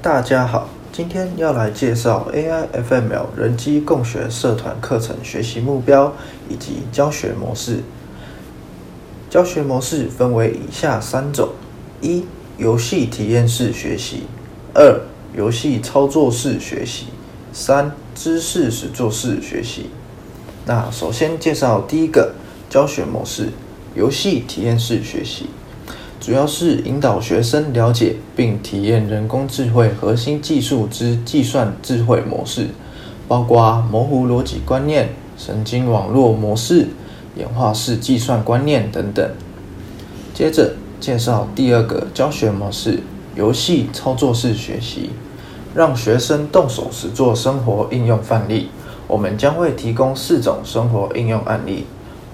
大家好，今天要来介绍 AI FML 人机共学社团课程学习目标以及教学模式。教学模式分为以下三种：一、游戏体验式学习；二、游戏操作式学习；三、知识实作式学习。那首先介绍第一个教学模式：游戏体验式学习。主要是引导学生了解并体验人工智慧核心技术之计算智慧模式，包括模糊逻辑观念、神经网络模式、演化式计算观念等等。接着介绍第二个教学模式：游戏操作式学习，让学生动手实做生活应用范例。我们将会提供四种生活应用案例，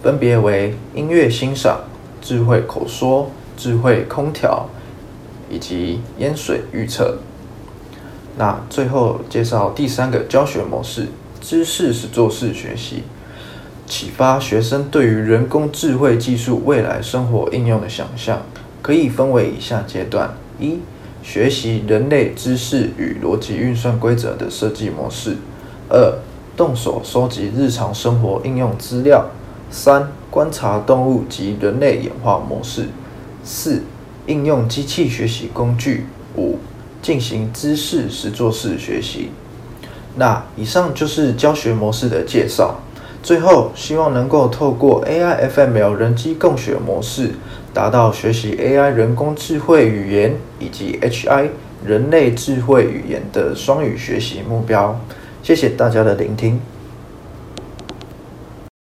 分别为音乐欣赏、智慧口说。智慧空调以及淹水预测。那最后介绍第三个教学模式：知识是做事学习，启发学生对于人工智慧技术未来生活应用的想象。可以分为以下阶段：一、学习人类知识与逻辑运算规则的设计模式；二、动手收集日常生活应用资料；三、观察动物及人类演化模式。四、应用机器学习工具。五、进行知识实作式学习。那以上就是教学模式的介绍。最后，希望能够透过 AI FML 人机共学模式，达到学习 AI 人工智慧语言以及 HI 人类智慧语言的双语学习目标。谢谢大家的聆听。